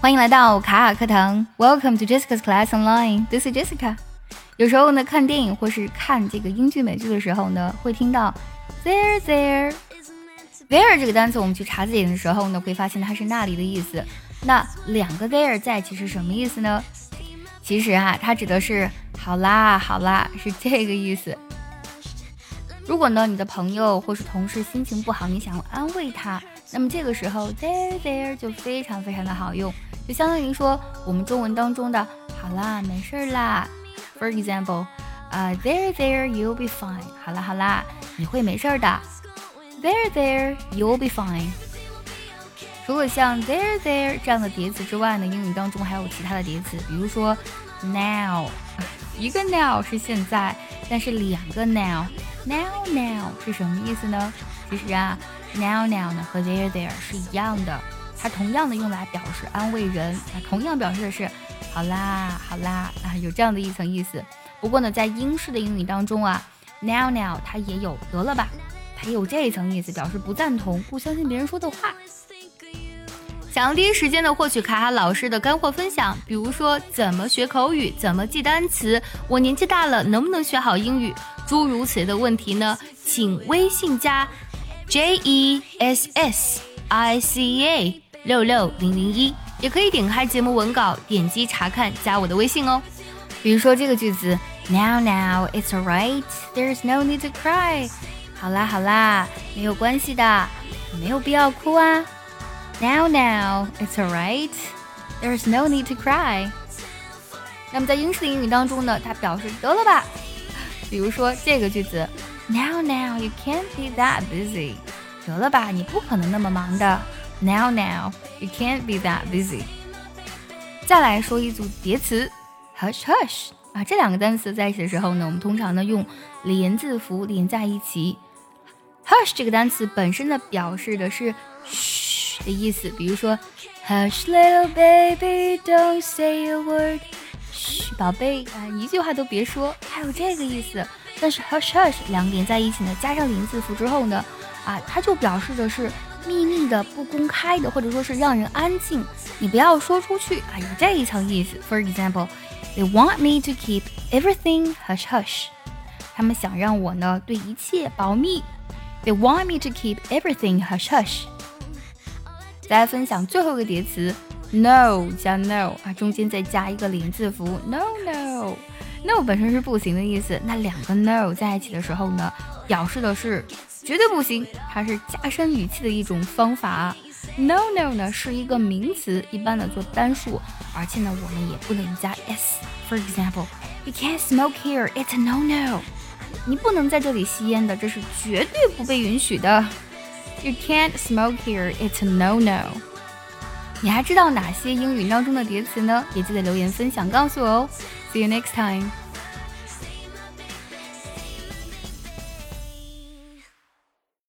欢迎来到卡卡课堂，Welcome to Jessica's Class Online。This is Jessica。有时候呢，看电影或是看这个英剧美剧的时候呢，会听到 there there there 这个单词，我们去查字典的时候呢，会发现它是那里的意思。那两个 there 在一起是什么意思呢？其实啊，它指的是好啦好啦，是这个意思。如果呢，你的朋友或是同事心情不好，你想要安慰他，那么这个时候 there there 就非常非常的好用。就相当于说我们中文当中的“好啦，没事啦”。For example，啊，There there，you'll be fine。好啦好啦，你会没事的。There there，you'll be fine。除了像 there there 这样的叠词之外呢，英语当中还有其他的叠词，比如说 now，一个 now 是现在，但是两个 now，now now 是什么意思呢？其实啊，now now 呢和 there there 是一样的。它同样的用来表示安慰人，啊，同样表示的是好啦，好啦，啊，有这样的一层意思。不过呢，在英式的英语当中啊，now now 它也有得了吧，它也有这一层意思，表示不赞同、不相信别人说的话。想要第一时间的获取卡卡老师的干货分享，比如说怎么学口语、怎么记单词，我年纪大了能不能学好英语，诸如此类的问题呢？请微信加 J E S S I C A。六六零零一，也可以点开节目文稿，点击查看，加我的微信哦。比如说这个句子，Now now it's alright, there's no need to cry。好啦好啦，没有关系的，没有必要哭啊。Now now it's alright, there's no need to cry。那么在英式英语当中呢，它表示得了吧。比如说这个句子，Now now you can't be that busy。得了吧，你不可能那么忙的。Now, now, you can't be that busy。再来说一组叠词，hush hush 啊，这两个单词在一起的时候呢，我们通常呢用连字符连在一起。hush 这个单词本身呢表示的是嘘的意思，比如说 hush little baby, don't say a word。嘘，宝贝啊，一句话都别说，还有这个意思。但是 hush hush 两个连在一起呢，加上连字符之后呢，啊，它就表示的是。秘密的、不公开的，或者说是让人安静，你不要说出去啊，有这一层意思。For example, they want me to keep everything hush hush。他们想让我呢对一切保密。They want me to keep everything hush hush。再来分享最后一个叠词，no 加 no 啊，中间再加一个连字符，no no no 本身是不行的意思，那两个 no 在一起的时候呢，表示的是。绝对不行，它是加深语气的一种方法。No no 呢是一个名词，一般的做单数，而且呢我们也不能加 s。For example, you can't smoke here, it's no no。你不能在这里吸烟的，这是绝对不被允许的。You can't smoke here, it's no no。你还知道哪些英语当中的叠词呢？也记得留言分享告诉我哦。See you next time.